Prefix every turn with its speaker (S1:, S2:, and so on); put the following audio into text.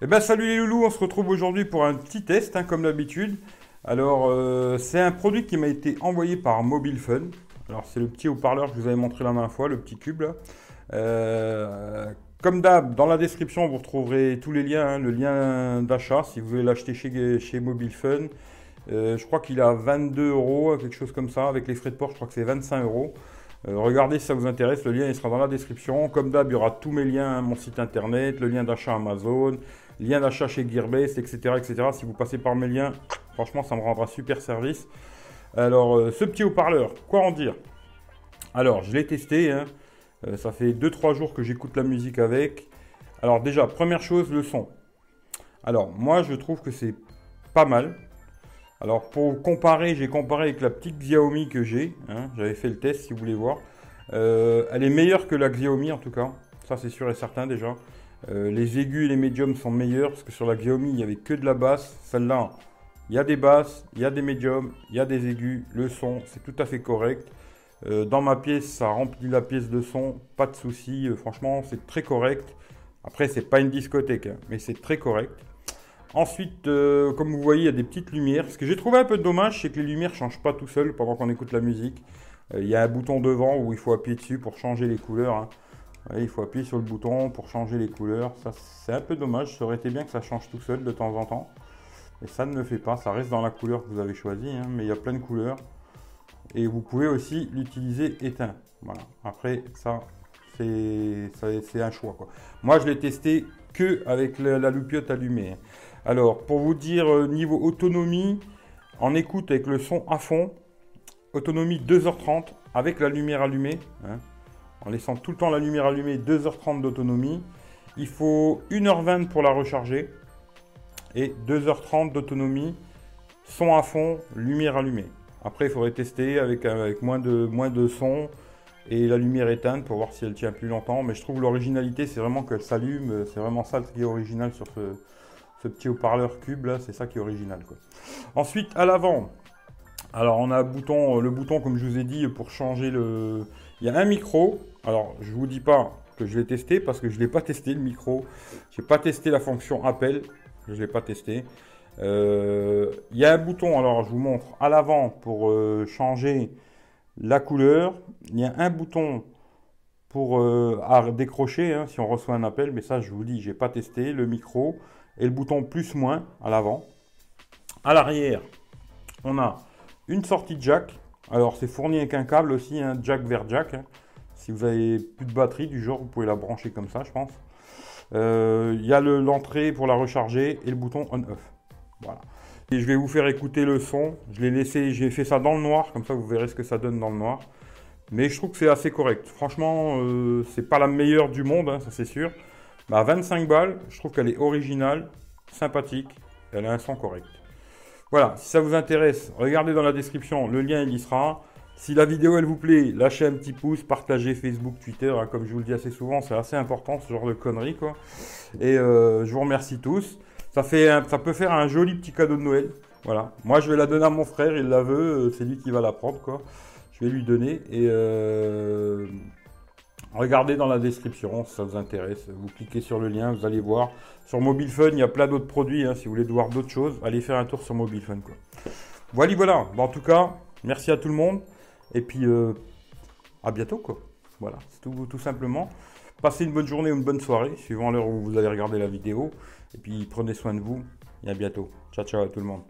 S1: Eh ben salut les loulous, on se retrouve aujourd'hui pour un petit test hein, comme d'habitude. Alors euh, c'est un produit qui m'a été envoyé par Mobile Fun. Alors c'est le petit haut-parleur que je vous avais montré la dernière fois, le petit cube là. Euh, comme d'hab, dans la description vous retrouverez tous les liens, hein, le lien d'achat si vous voulez l'acheter chez, chez Mobile Fun. Euh, je crois qu'il a 22 euros, quelque chose comme ça, avec les frais de port je crois que c'est 25 euros. regardez si ça vous intéresse, le lien il sera dans la description. Comme d'hab, il y aura tous mes liens, mon site internet, le lien d'achat Amazon, lien d'achat chez Gearbase, etc., etc. Si vous passez par mes liens, franchement, ça me rendra super service. Alors, euh, ce petit haut-parleur, quoi en dire? Alors, je l'ai testé. Hein. Euh, ça fait 2-3 jours que j'écoute la musique avec. Alors, déjà, première chose, le son. Alors, moi, je trouve que c'est pas mal. Alors, pour comparer, j'ai comparé avec la petite Xiaomi que j'ai. Hein. J'avais fait le test, si vous voulez voir. Euh, elle est meilleure que la Xiaomi, en tout cas. Ça, c'est sûr et certain, déjà. Euh, les aigus et les médiums sont meilleurs parce que sur la Xiaomi, il n'y avait que de la basse. Celle-là, il y a des basses, il y a des médiums, il y a des aigus. Le son, c'est tout à fait correct. Euh, dans ma pièce, ça remplit la pièce de son, pas de souci. Euh, franchement, c'est très correct. Après, c'est pas une discothèque, hein, mais c'est très correct. Ensuite, comme vous voyez, il y a des petites lumières. Ce que j'ai trouvé un peu dommage, c'est que les lumières ne changent pas tout seul pendant qu'on écoute la musique. Il y a un bouton devant où il faut appuyer dessus pour changer les couleurs. Hein il faut appuyer sur le bouton pour changer les couleurs. Ça, c'est un peu dommage. Ça aurait été bien que ça change tout seul de temps en temps. Et ça ne le fait pas. Ça reste dans la couleur que vous avez choisie. Hein, mais il y a plein de couleurs. Et vous pouvez aussi l'utiliser éteint. Voilà. Après, ça, c'est, un choix. Moi, je l'ai testé que avec la, la loupiote allumée. Hein. Alors, pour vous dire, euh, niveau autonomie, en écoute avec le son à fond, autonomie 2h30 avec la lumière allumée. Hein en laissant tout le temps la lumière allumée, 2h30 d'autonomie. Il faut 1h20 pour la recharger et 2h30 d'autonomie, son à fond, lumière allumée. Après, il faudrait tester avec, avec moins, de, moins de son et la lumière éteinte pour voir si elle tient plus longtemps. Mais je trouve l'originalité, c'est vraiment qu'elle s'allume. C'est vraiment ça qui est original sur ce, petit haut-parleur cube là. C'est ça qui est original. Ensuite, à l'avant, alors on a bouton, le bouton comme je vous ai dit pour changer le, il y a un micro. Alors, je vous dis pas que je l'ai testé parce que je ne l'ai pas testé le micro. Je n'ai pas testé la fonction appel. Je ne l'ai pas testé. Euh, il y a un bouton, alors je vous montre à l'avant pour euh, changer la couleur. Il y a un bouton pour euh, décrocher hein, si on reçoit un appel, mais ça je vous dis, j'ai pas testé le micro et le bouton plus moins à l'avant. À l'arrière, on a une sortie jack alors c'est fourni avec un câble aussi, un jack vers jack. Hein. Si vous avez plus de batterie du genre, vous pouvez la brancher comme ça, je pense. Euh, il y a l'entrée pour la recharger et le bouton on-off. Voilà. Et je vais vous faire écouter le son. Je l'ai laissé, j'ai fait ça dans le noir, comme ça vous verrez ce que ça donne dans le noir. Mais je trouve que c'est assez correct. Franchement, euh, c'est pas la meilleure du monde, hein, ça c'est sûr. Mais à 25 balles, je trouve qu'elle est originale, sympathique, elle a un son correct. Voilà, si ça vous intéresse, regardez dans la description, le lien il y sera. Si la vidéo elle vous plaît, lâchez un petit pouce, partagez Facebook, Twitter, hein, comme je vous le dis assez souvent, c'est assez important ce genre de conneries quoi. Et euh, je vous remercie tous. Ça, ça peut faire un joli petit cadeau de Noël. Voilà. Moi je vais la donner à mon frère, il la veut, euh, c'est lui qui va la prendre quoi. Je vais lui donner et euh, Regardez dans la description si ça vous intéresse. Vous cliquez sur le lien, vous allez voir. Sur Mobile Fun, il y a plein d'autres produits. Hein. si vous voulez voir d'autres choses, allez faire un tour sur Mobile Fun. Voilà, voilà. en tout cas, merci à tout le monde. Et puis, euh, à bientôt. Voilà, c'est tout, tout simplement. Passez une bonne journée ou une bonne soirée, suivant l'heure où vous allez regarder la vidéo. Et puis, prenez soin de vous. Et à bientôt. Ciao, ciao à tout le monde.